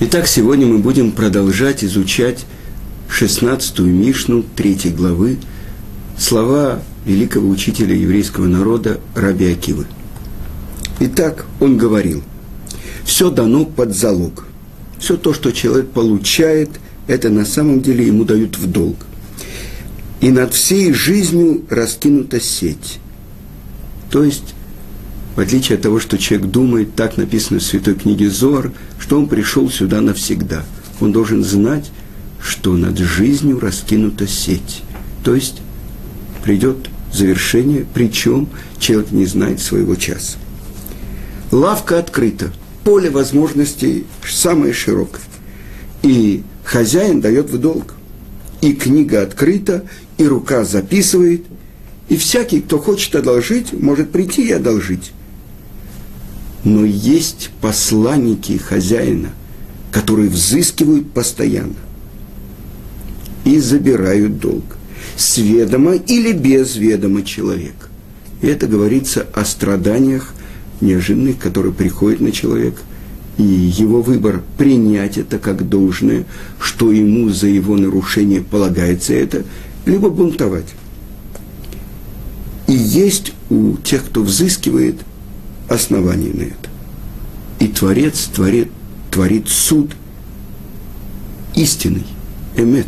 Итак, сегодня мы будем продолжать изучать 16-ю Мишну 3 главы, слова великого учителя еврейского народа Раби Акивы. Итак, он говорил, все дано под залог. Все то, что человек получает, это на самом деле ему дают в долг. И над всей жизнью раскинута сеть. То есть в отличие от того, что человек думает, так написано в Святой книге Зор, что он пришел сюда навсегда. Он должен знать, что над жизнью раскинута сеть. То есть придет завершение, причем человек не знает своего часа. Лавка открыта, поле возможностей самое широкое. И хозяин дает в долг. И книга открыта, и рука записывает, и всякий, кто хочет одолжить, может прийти и одолжить но есть посланники хозяина, которые взыскивают постоянно и забирают долг, с ведома или без ведома человека. И это говорится о страданиях неожиданных, которые приходят на человека, и его выбор принять это как должное, что ему за его нарушение полагается это, либо бунтовать. И есть у тех, кто взыскивает, оснований на это. И Творец творит, творит суд истинный, эмет.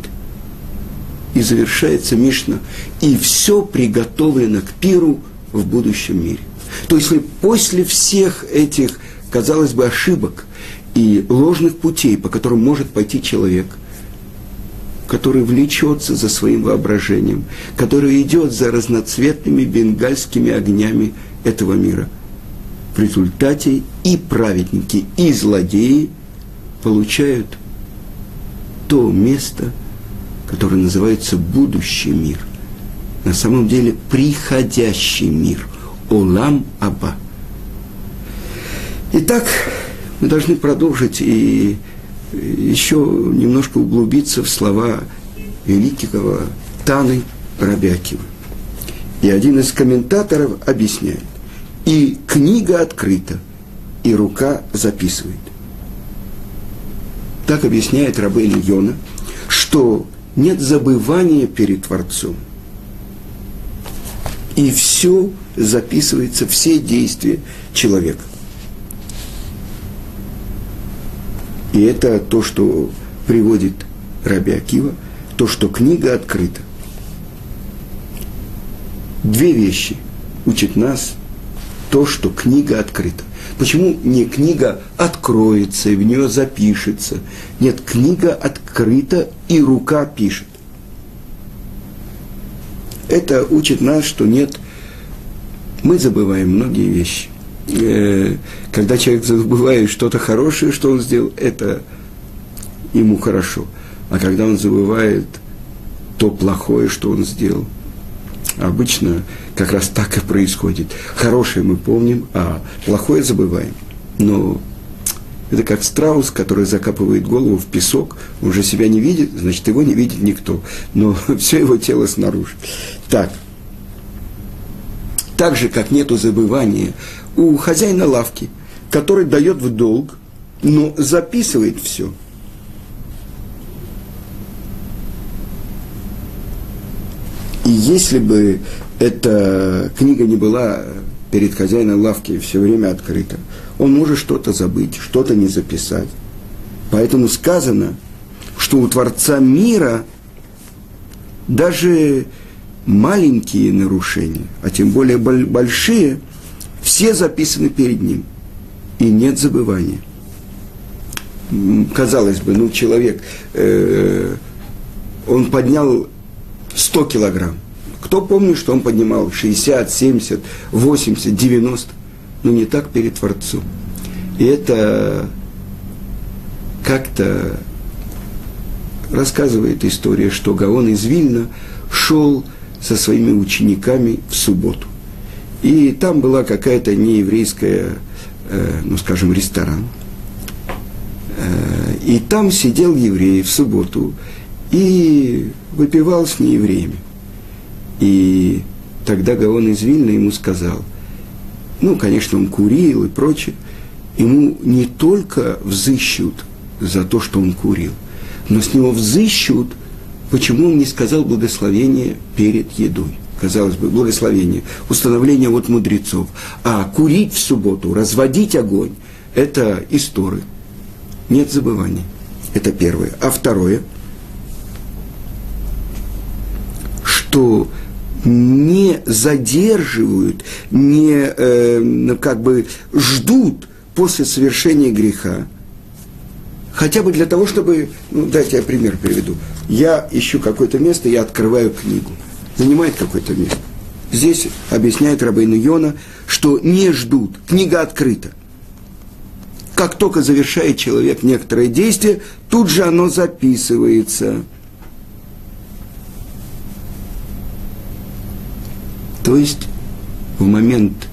И завершается Мишна, и все приготовлено к пиру в будущем мире. То есть после всех этих, казалось бы, ошибок и ложных путей, по которым может пойти человек, который влечется за своим воображением, который идет за разноцветными бенгальскими огнями этого мира – результате и праведники, и злодеи получают то место, которое называется будущий мир. На самом деле приходящий мир. Олам Аба. Итак, мы должны продолжить и еще немножко углубиться в слова великого Таны Рабякива. И один из комментаторов объясняет и книга открыта, и рука записывает. Так объясняет Рабель Йона, что нет забывания перед Творцом. И все записывается, все действия человека. И это то, что приводит Раби Акива, то, что книга открыта. Две вещи учит нас то, что книга открыта. Почему не книга откроется и в нее запишется? Нет, книга открыта и рука пишет. Это учит нас, что нет, мы забываем многие вещи. Э, когда человек забывает что-то хорошее, что он сделал, это ему хорошо. А когда он забывает то плохое, что он сделал – Обычно как раз так и происходит. Хорошее мы помним, а плохое забываем. Но это как страус, который закапывает голову в песок, он уже себя не видит, значит, его не видит никто. Но все его тело снаружи. Так. Так же, как нету забывания у хозяина лавки, который дает в долг, но записывает все – И если бы эта книга не была перед хозяином лавки все время открыта, он может что-то забыть, что-то не записать. Поэтому сказано, что у Творца мира даже маленькие нарушения, а тем более большие, все записаны перед ним. И нет забывания. Казалось бы, ну человек, э, он поднял 100 килограмм. Кто помнит, что он поднимал 60, 70, 80, 90? Но не так перед Творцом. И это как-то рассказывает история, что Гаон из Вильна шел со своими учениками в субботу. И там была какая-то нееврейская, э, ну скажем, ресторан. Э, и там сидел еврей в субботу и выпивал с неевреями. И тогда Гаон из Вильна ему сказал, ну, конечно, он курил и прочее, ему не только взыщут за то, что он курил. Но с него взыщут, почему он не сказал благословение перед едой. Казалось бы, благословение, установление от мудрецов. А курить в субботу, разводить огонь – это истории. Нет забываний. Это первое. А второе, что не задерживают, не э, как бы ждут после совершения греха, хотя бы для того, чтобы, ну, дайте я пример приведу. Я ищу какое-то место, я открываю книгу. Занимает какое-то место. Здесь объясняет Рабейну Йона, что не ждут, книга открыта. Как только завершает человек некоторое действие, тут же оно записывается. То есть в момент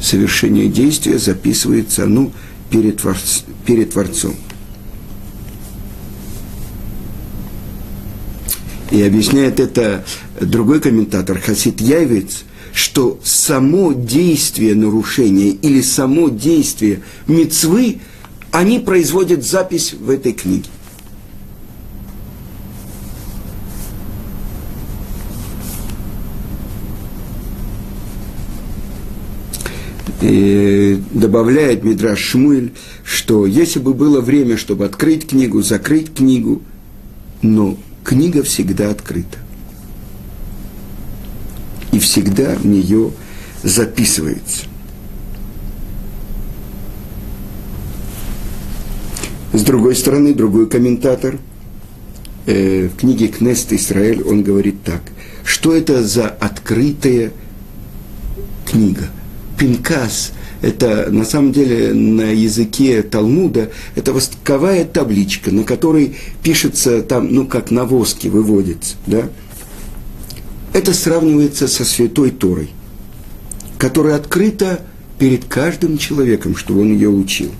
совершения действия записывается оно перед, Творц, перед Творцом. И объясняет это другой комментатор, Хасид Яйвец, что само действие нарушения или само действие мецвы, они производят запись в этой книге. И добавляет Мидраш Шмуэль, что если бы было время, чтобы открыть книгу, закрыть книгу, но книга всегда открыта. И всегда в нее записывается. С другой стороны, другой комментатор э, в книге Кнест Израиль, он говорит так, что это за открытая книга – Пинкас – это на самом деле на языке Талмуда, это восковая табличка, на которой пишется там, ну, как на воске выводится, да? Это сравнивается со Святой Торой, которая открыта перед каждым человеком, чтобы он ее учил.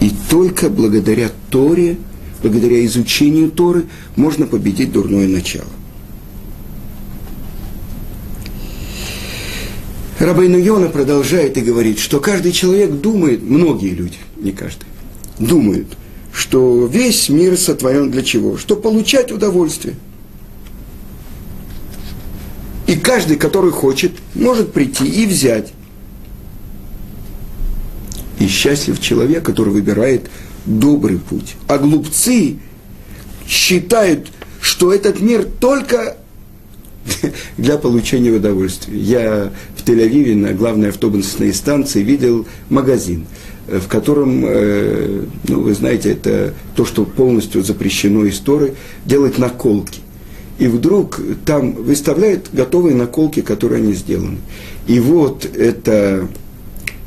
И только благодаря Торе, благодаря изучению Торы, можно победить дурное начало. Рабейну Йона продолжает и говорит, что каждый человек думает, многие люди, не каждый, думают, что весь мир сотворен для чего? Что получать удовольствие. И каждый, который хочет, может прийти и взять. И счастлив человек, который выбирает добрый путь. А глупцы считают, что этот мир только для получения удовольствия. Я Тель-Авиве на главной автобусной станции видел магазин, э, в котором, э, ну, вы знаете, это то, что полностью запрещено историей, делать наколки. И вдруг там выставляют готовые наколки, которые они сделаны. И вот это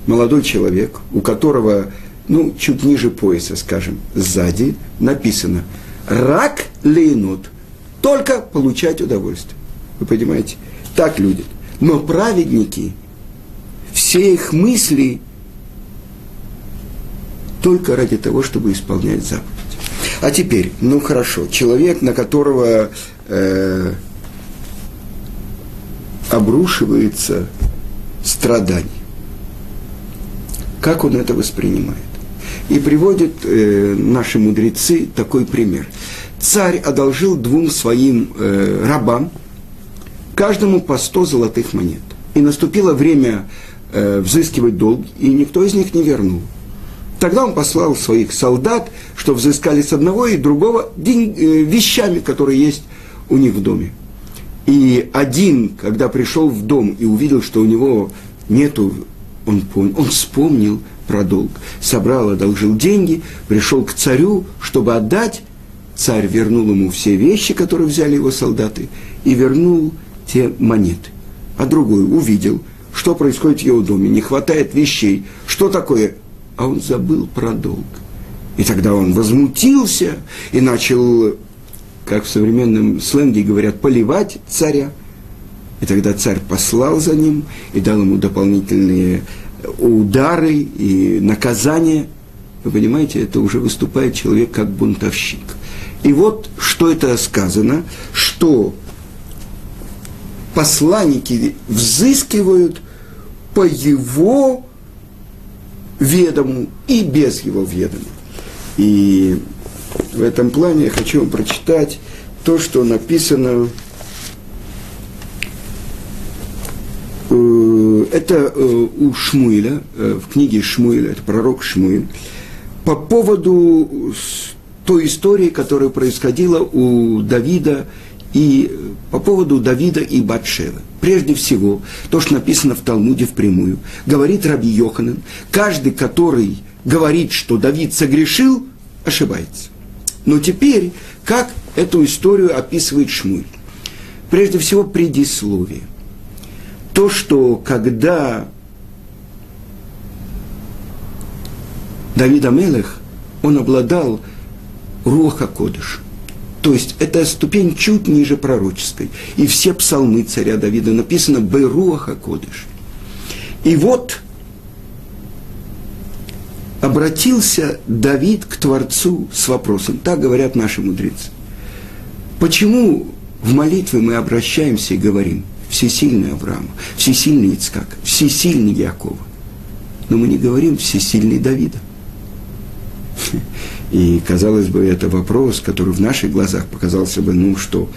молодой человек, у которого, ну, чуть ниже пояса, скажем, сзади написано «Рак лейнут» – только получать удовольствие. Вы понимаете? Так люди. Но праведники, все их мысли только ради того, чтобы исполнять заповедь. А теперь, ну хорошо, человек, на которого э, обрушивается страдание, как он это воспринимает? И приводят э, наши мудрецы такой пример. Царь одолжил двум своим э, рабам – каждому по 100 золотых монет. И наступило время э, взыскивать долг, и никто из них не вернул. Тогда он послал своих солдат, что взыскали с одного и другого день, э, вещами, которые есть у них в доме. И один, когда пришел в дом и увидел, что у него нету, он понял, он вспомнил про долг, собрал, одолжил деньги, пришел к царю, чтобы отдать. Царь вернул ему все вещи, которые взяли его солдаты, и вернул те монеты. А другой увидел, что происходит в его доме, не хватает вещей. Что такое? А он забыл про долг. И тогда он возмутился и начал, как в современном сленге говорят, поливать царя. И тогда царь послал за ним и дал ему дополнительные удары и наказания. Вы понимаете, это уже выступает человек как бунтовщик. И вот что это сказано, что посланники взыскивают по его ведому и без его ведома. И в этом плане я хочу вам прочитать то, что написано э, это э, у Шмуиля, э, в книге Шмуиля, это пророк Шмуиль, по поводу той истории, которая происходила у Давида и по поводу Давида и Батшевы. Прежде всего, то, что написано в Талмуде впрямую, говорит Раби Йоханан, каждый, который говорит, что Давид согрешил, ошибается. Но теперь, как эту историю описывает Шмуль? Прежде всего, предисловие. То, что когда Давид Амелех, он обладал Руаха Кодыш. То есть это ступень чуть ниже пророческой. И все псалмы царя Давида написано Беруаха Кодыш. И вот обратился Давид к Творцу с вопросом, так говорят наши мудрецы. Почему в молитве мы обращаемся и говорим «Всесильный Авраама», «Всесильный Ицкак», «Всесильный Якова», но мы не говорим «Всесильный Давида». И, казалось бы, это вопрос, который в наших глазах показался бы, ну что,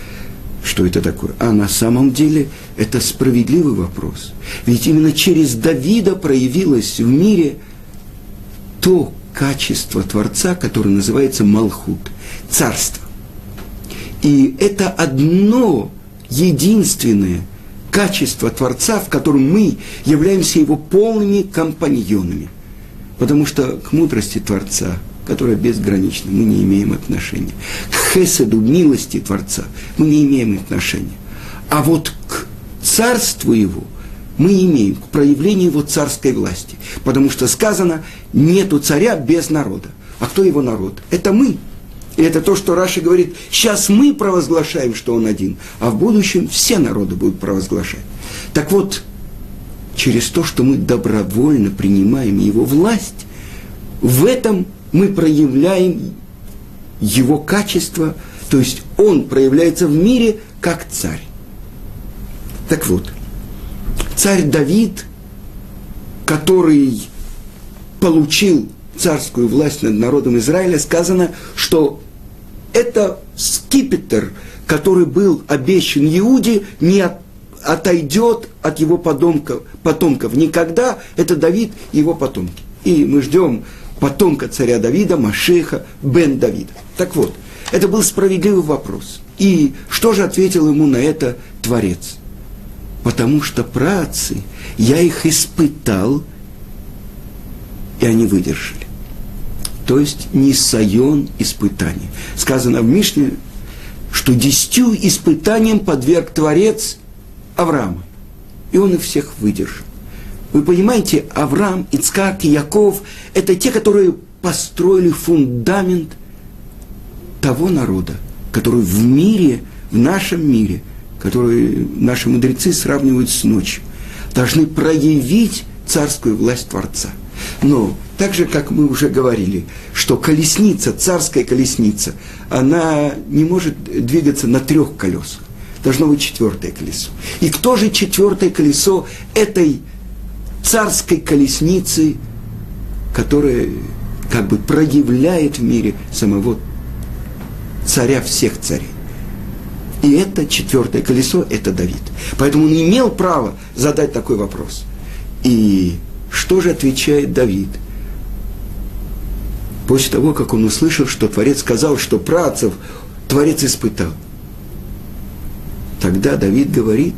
что это такое? А на самом деле это справедливый вопрос. Ведь именно через Давида проявилось в мире – то качество Творца, которое называется Малхут, царство. И это одно единственное качество Творца, в котором мы являемся его полными компаньонами. Потому что к мудрости Творца, которая безгранична, мы не имеем отношения. К хеседу, милости Творца, мы не имеем отношения. А вот к царству его – мы имеем к проявлению его царской власти. Потому что сказано, нету царя без народа. А кто его народ? Это мы. И это то, что Раша говорит, сейчас мы провозглашаем, что он один, а в будущем все народы будут провозглашать. Так вот, через то, что мы добровольно принимаем его власть, в этом мы проявляем его качество, то есть он проявляется в мире как царь. Так вот, царь Давид, который получил царскую власть над народом Израиля, сказано, что это скипетр, который был обещан Иуде, не от, отойдет от его потомков, потомков. Никогда это Давид и его потомки. И мы ждем потомка царя Давида, Машеха, Бен Давида. Так вот, это был справедливый вопрос. И что же ответил ему на это Творец? Потому что працы, я их испытал, и они выдержали. То есть Нисайон испытание. Сказано в Мишне, что десятью испытаниям подверг Творец Авраама. И он их всех выдержал. Вы понимаете, Авраам, Ицкак Яков – это те, которые построили фундамент того народа, который в мире, в нашем мире – которые наши мудрецы сравнивают с ночью, должны проявить царскую власть Творца. Но так же, как мы уже говорили, что колесница, царская колесница, она не может двигаться на трех колесах. Должно быть четвертое колесо. И кто же четвертое колесо этой царской колесницы, которая как бы проявляет в мире самого царя всех царей? И это четвертое колесо, это Давид. Поэтому он имел право задать такой вопрос. И что же отвечает Давид? После того, как он услышал, что Творец сказал, что працев Творец испытал. Тогда Давид говорит,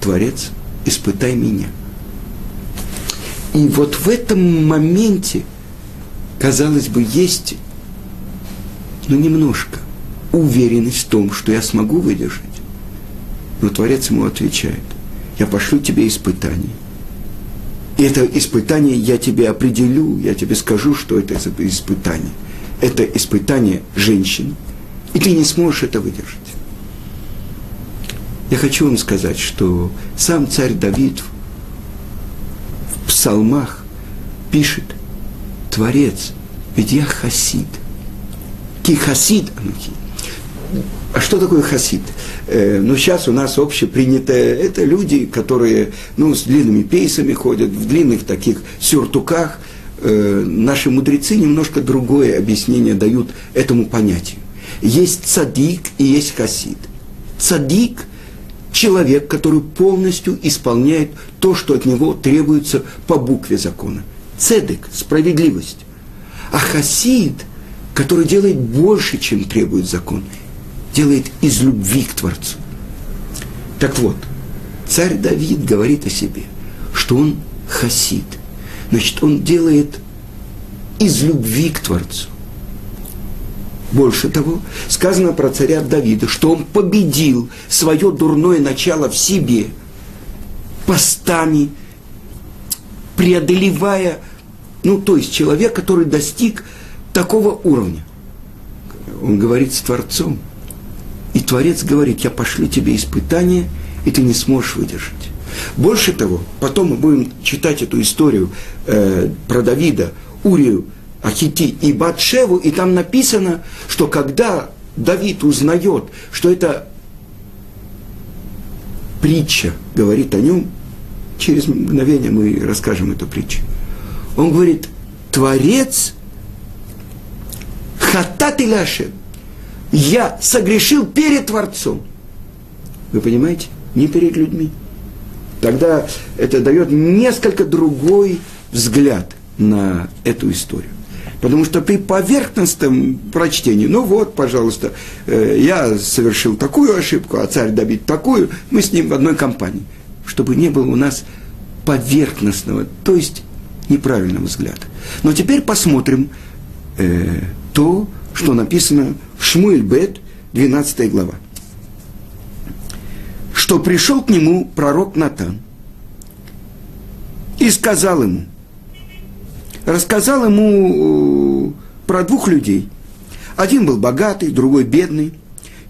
Творец, испытай меня. И вот в этом моменте, казалось бы, есть, ну, немножко уверенность в том, что я смогу выдержать. Но Творец ему отвечает, я пошлю тебе испытание. И это испытание я тебе определю, я тебе скажу, что это испытание. Это испытание женщины, и ты не сможешь это выдержать. Я хочу вам сказать, что сам царь Давид в псалмах пишет, Творец, ведь я хасид. Ки хасид анухи. А что такое хасид? Э, ну, сейчас у нас общепринятое, это люди, которые, ну, с длинными пейсами ходят, в длинных таких сюртуках, э, наши мудрецы немножко другое объяснение дают этому понятию. Есть цадик и есть хасид. Цадик – человек, который полностью исполняет то, что от него требуется по букве закона. Цедек – справедливость. А хасид, который делает больше, чем требует закон, делает из любви к Творцу. Так вот, царь Давид говорит о себе, что он хасид. Значит, он делает из любви к Творцу. Больше того, сказано про царя Давида, что он победил свое дурное начало в себе постами, преодолевая, ну, то есть человек, который достиг такого уровня. Он говорит с Творцом. И Творец говорит, я пошлю тебе испытание, и ты не сможешь выдержать. Больше того, потом мы будем читать эту историю э, про Давида, Урию, Ахити и Батшеву, и там написано, что когда Давид узнает, что это притча говорит о нем, через мгновение мы расскажем эту притчу. Он говорит, Творец хатат и я согрешил перед Творцом. Вы понимаете? Не перед людьми. Тогда это дает несколько другой взгляд на эту историю. Потому что при поверхностном прочтении, ну вот, пожалуйста, э, я совершил такую ошибку, а царь Давид такую, мы с ним в одной компании. Чтобы не было у нас поверхностного, то есть неправильного взгляда. Но теперь посмотрим э, то, что написано в Шмуэль Бет, 12 глава. Что пришел к нему пророк Натан и сказал ему – рассказал ему э, про двух людей. Один был богатый, другой бедный.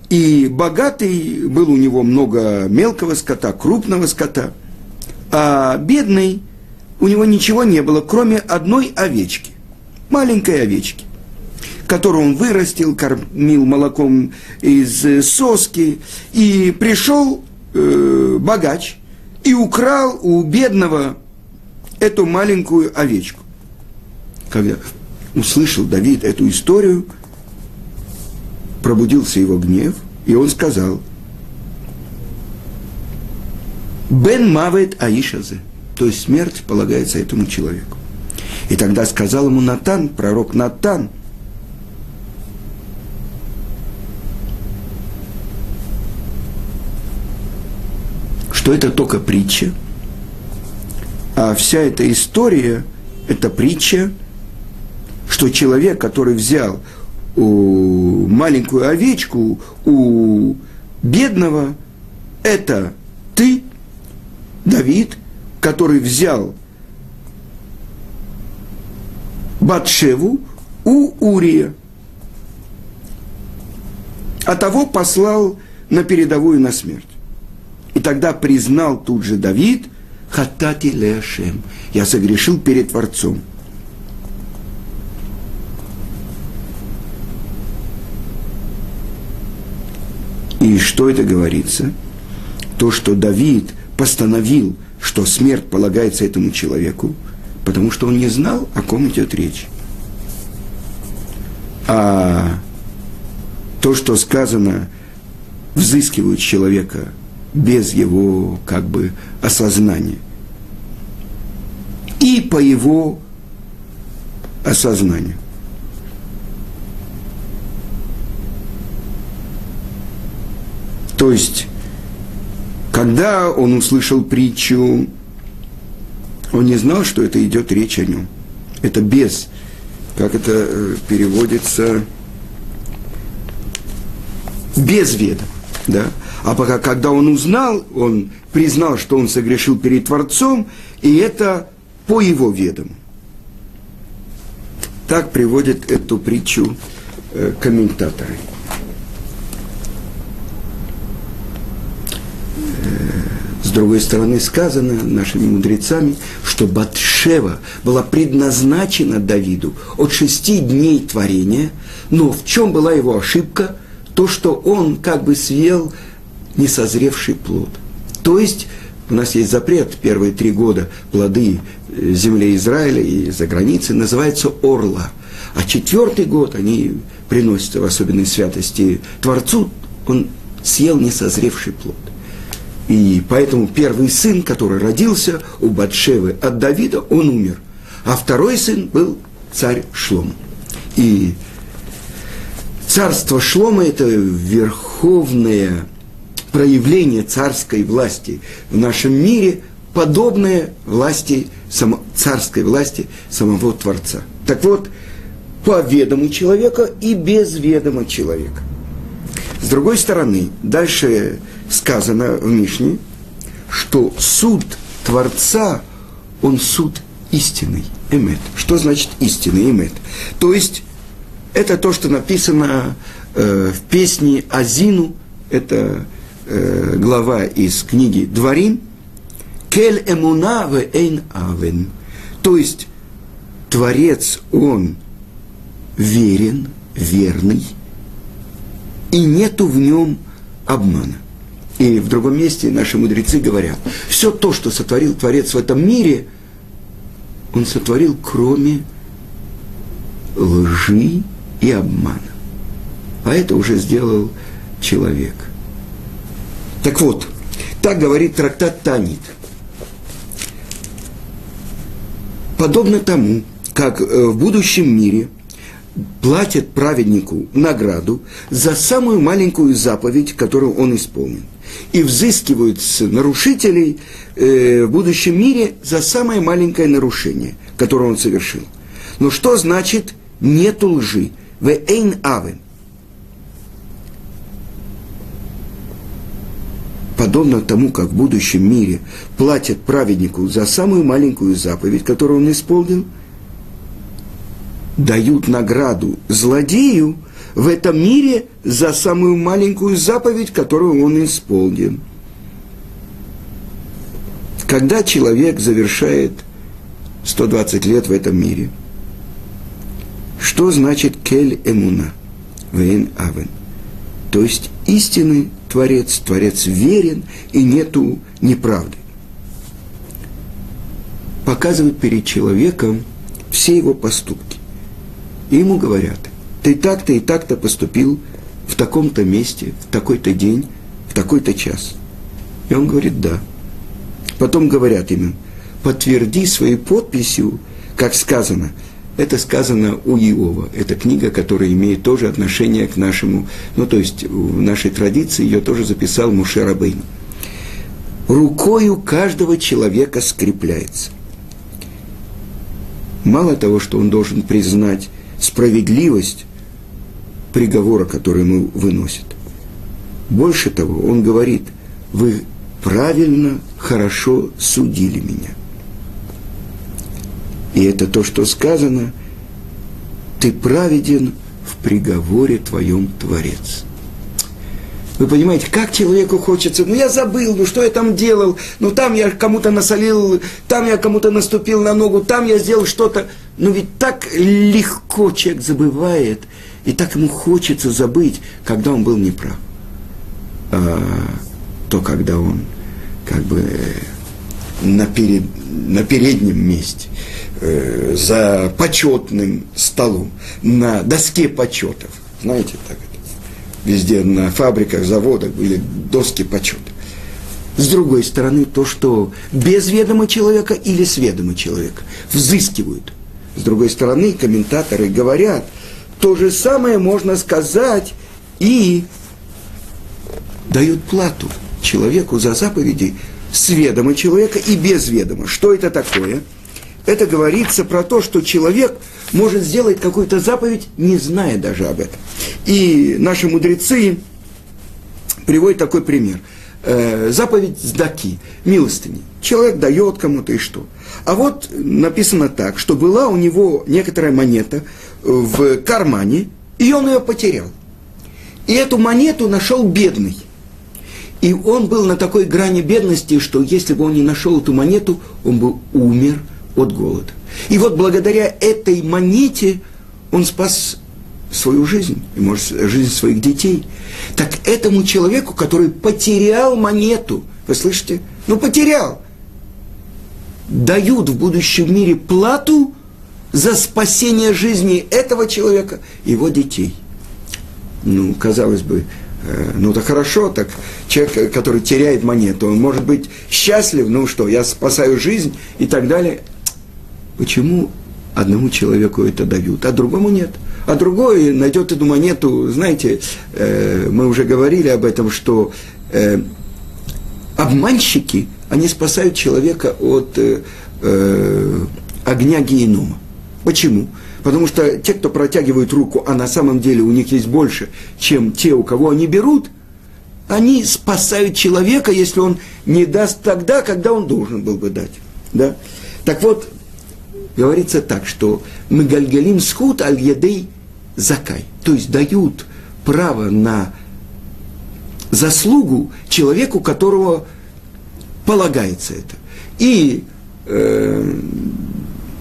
И богатый был у него много мелкого скота, крупного скота. А бедный, у него ничего не было, кроме одной овечки, маленькой овечки, которую он вырастил, кормил молоком из соски. И пришел э, богач и украл у бедного эту маленькую овечку когда услышал Давид эту историю, пробудился его гнев, и он сказал, «Бен мавет аишазе», то есть смерть полагается этому человеку. И тогда сказал ему Натан, пророк Натан, что это только притча, а вся эта история – это притча – что человек, который взял у маленькую овечку у бедного, это ты, Давид, который взял Батшеву у Урия, а того послал на передовую на смерть. И тогда признал тут же Давид, хатати лешем, я согрешил перед Творцом – что это говорится? То, что Давид постановил, что смерть полагается этому человеку, потому что он не знал, о ком идет речь. А то, что сказано, взыскивают человека без его как бы осознания. И по его осознанию. То есть, когда он услышал притчу, он не знал, что это идет речь о нем. Это без, как это э, переводится, без веда. Да? А пока, когда он узнал, он признал, что он согрешил перед Творцом, и это по его ведам. Так приводит эту притчу э, комментаторы. Другой стороны, сказано нашими мудрецами, что Батшева была предназначена Давиду от шести дней творения, но в чем была его ошибка? То, что он как бы съел несозревший плод. То есть У нас есть запрет первые три года плоды э, земли Израиля и за границей называется орла. А четвертый год они приносятся в особенной святости Творцу, он съел несозревший плод. И поэтому первый сын, который родился у Батшевы от Давида, он умер. А второй сын был царь Шлом. И царство Шлома – это верховное проявление царской власти в нашем мире, подобное власти, само, царской власти самого Творца. Так вот, по ведому человека и без ведома человека. С другой стороны, дальше сказано в Мишне, что суд Творца, он суд истинный, эмет. Что значит истинный эмет? То есть, это то, что написано э, в песне Азину, это э, глава из книги Дворим, Кель эмуна в эйн авен. То есть, Творец, он верен, верный, и нету в нем обмана. И в другом месте наши мудрецы говорят, все то, что сотворил Творец в этом мире, он сотворил кроме лжи и обмана. А это уже сделал человек. Так вот, так говорит трактат Танит. Подобно тому, как э, в будущем мире – платят праведнику награду за самую маленькую заповедь, которую он исполнил. И взыскивают с нарушителей э, в будущем мире за самое маленькое нарушение, которое он совершил. Но что значит нету лжи? В эйн авен. Подобно тому, как в будущем мире платят праведнику за самую маленькую заповедь, которую он исполнил – дают награду злодею в этом мире за самую маленькую заповедь, которую он исполнил. Когда человек завершает 120 лет в этом мире, что значит кель эмуна, вейн авен? То есть истинный Творец, Творец верен и нету неправды. Показывает перед человеком все его поступки. И ему говорят, ты так-то и так-то поступил в таком-то месте, в такой-то день, в такой-то час. И он говорит, да. Потом говорят ему, подтверди своей подписью, как сказано. Это сказано у Иова. Это книга, которая имеет тоже отношение к нашему, ну то есть в нашей традиции ее тоже записал Муше Рабейн. Рукою каждого человека скрепляется. Мало того, что он должен признать справедливость приговора, который ему выносит. Больше того, он говорит, вы правильно, хорошо судили меня. И это то, что сказано, ты праведен в приговоре твоем Творец. Вы понимаете, как человеку хочется, ну я забыл, ну что я там делал, ну там я кому-то насолил, там я кому-то наступил на ногу, там я сделал что-то. Но ведь так легко человек забывает, и так ему хочется забыть, когда он был неправ. А, то, когда он как бы на, перед, на переднем месте, э, за почетным столом, на доске почетов. Знаете, так везде на фабриках, заводах были доски почета. С другой стороны, то, что без ведома человека или с ведома человека взыскивают. С другой стороны, комментаторы говорят, то же самое можно сказать и дают плату человеку за заповеди с ведома человека и без ведома. Что это такое? Это говорится про то, что человек может сделать какую-то заповедь, не зная даже об этом. И наши мудрецы приводят такой пример. Э, заповедь сдаки, милостыни. Человек дает кому-то и что. А вот написано так, что была у него некоторая монета в кармане, и он ее потерял. И эту монету нашел бедный. И он был на такой грани бедности, что если бы он не нашел эту монету, он бы умер от голода. И вот благодаря этой монете он спас свою жизнь, и, может, жизнь своих детей. Так этому человеку, который потерял монету, вы слышите, Ну, потерял. Дают в будущем мире плату за спасение жизни этого человека и его детей. Ну, казалось бы, э, ну да хорошо, так человек, который теряет монету, он может быть счастлив, ну что, я спасаю жизнь и так далее. Почему одному человеку это дают, а другому нет? А другой найдет эту монету, знаете, э, мы уже говорили об этом, что э, обманщики, они спасают человека от э, э, огня генома. Почему? Потому что те, кто протягивают руку, а на самом деле у них есть больше, чем те, у кого они берут, они спасают человека, если он не даст тогда, когда он должен был бы дать. Да? Так вот, говорится так, что мы гальгалим схуд аль ядей закай. То есть дают право на заслугу человеку, которого полагается это. И э,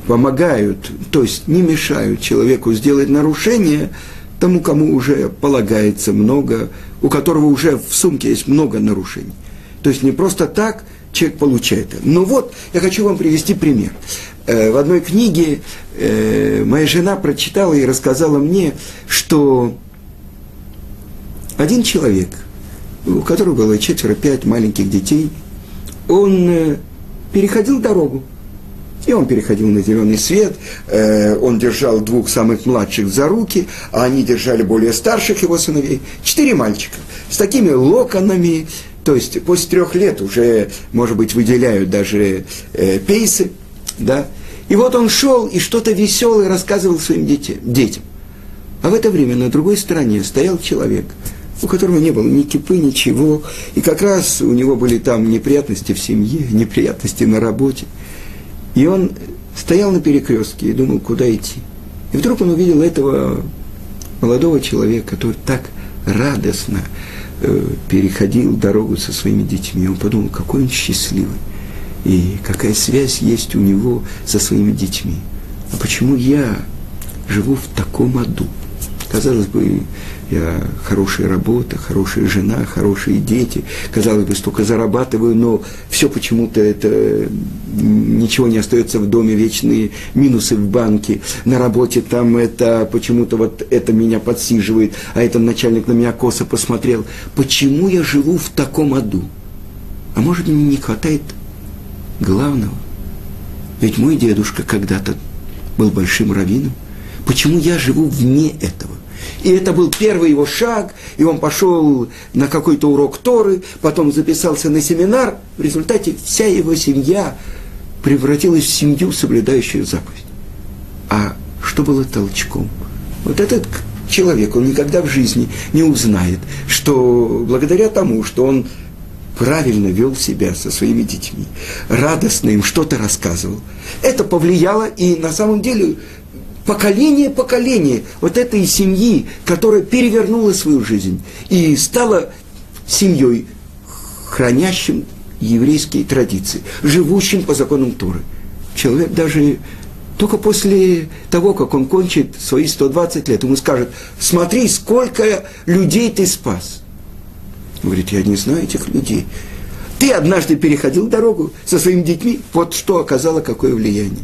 помогают, то есть не мешают человеку сделать нарушение тому, кому уже полагается много, у которого уже в сумке есть много нарушений. То есть не просто так человек получает это. Но вот я хочу вам привести пример. Э, в одной книге э, моя жена прочитала и рассказала мне, что один человек, у которого было четверо-пять маленьких детей, он э, переходил дорогу. И он переходил на зеленый свет, он держал двух самых младших за руки, а они держали более старших его сыновей. Четыре мальчика с такими локонами, то есть после трех лет уже, может быть, выделяют даже пейсы – да? И вот он шел и что-то веселое рассказывал своим детям, детям. А в это время на другой стороне стоял человек, у которого не было ни кипы, ничего. И как раз у него были там неприятности в семье, неприятности на работе. И он стоял на перекрестке и думал, куда идти. И вдруг он увидел этого молодого человека, который так радостно э, переходил дорогу со своими детьми. Он подумал, какой он счастливый и какая связь есть у него со своими детьми. А почему я живу в таком аду? Казалось бы, я хорошая работа, хорошая жена, хорошие дети, казалось бы, столько зарабатываю, но все почему-то это ничего не остается в доме, вечные минусы в банке, на работе там это почему-то вот это меня подсиживает, а этот начальник на меня косо посмотрел. Почему я живу в таком аду? А может, мне не хватает главного. Ведь мой дедушка когда-то был большим раввином. Почему я живу вне этого? И это был первый его шаг, и он пошел на какой-то урок Торы, потом записался на семинар. В результате вся его семья превратилась в семью, соблюдающую заповедь. А что было толчком? Вот этот человек, он никогда в жизни не узнает, что благодаря тому, что он правильно вел себя со своими детьми, радостно им что-то рассказывал. Это повлияло и на самом деле поколение поколение вот этой семьи, которая перевернула свою жизнь и стала семьей, хранящим еврейские традиции, живущим по законам Торы. Человек даже только после того, как он кончит свои 120 лет, ему скажет, смотри, сколько людей ты спас – Говорит, я не знаю этих людей. Ты однажды переходил дорогу со своими детьми, вот что оказало какое влияние.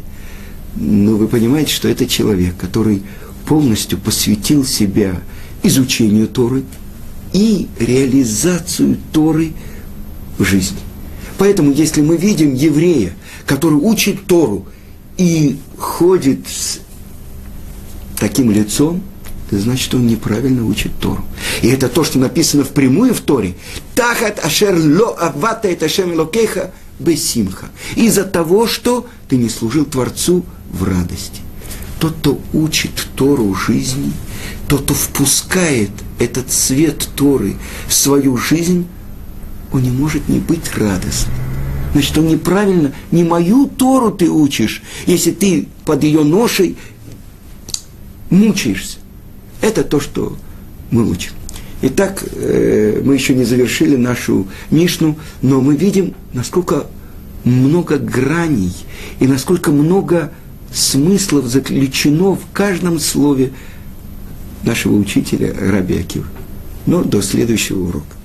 Но вы понимаете, что это человек, который полностью посвятил себя изучению Торы и реализацию Торы в жизни. Поэтому, если мы видим еврея, который учит Тору и ходит с таким лицом, значит, он неправильно учит Тору. И это то, что написано впрямую в Торе. Тахат ашер ло авата это локеха бесимха. Из-за того, что ты не служил Творцу в радости. Тот, кто учит Тору жизни, тот, кто впускает этот свет Торы в свою жизнь, он не может не быть радостным. Значит, он неправильно, не мою Тору ты учишь, если ты под ее ношей мучаешься. Это то, что мы учим. Итак, э, мы еще не завершили нашу Мишну, но мы видим, насколько много граней и насколько много смыслов заключено в каждом слове нашего учителя Раби Акива. Но до следующего урока.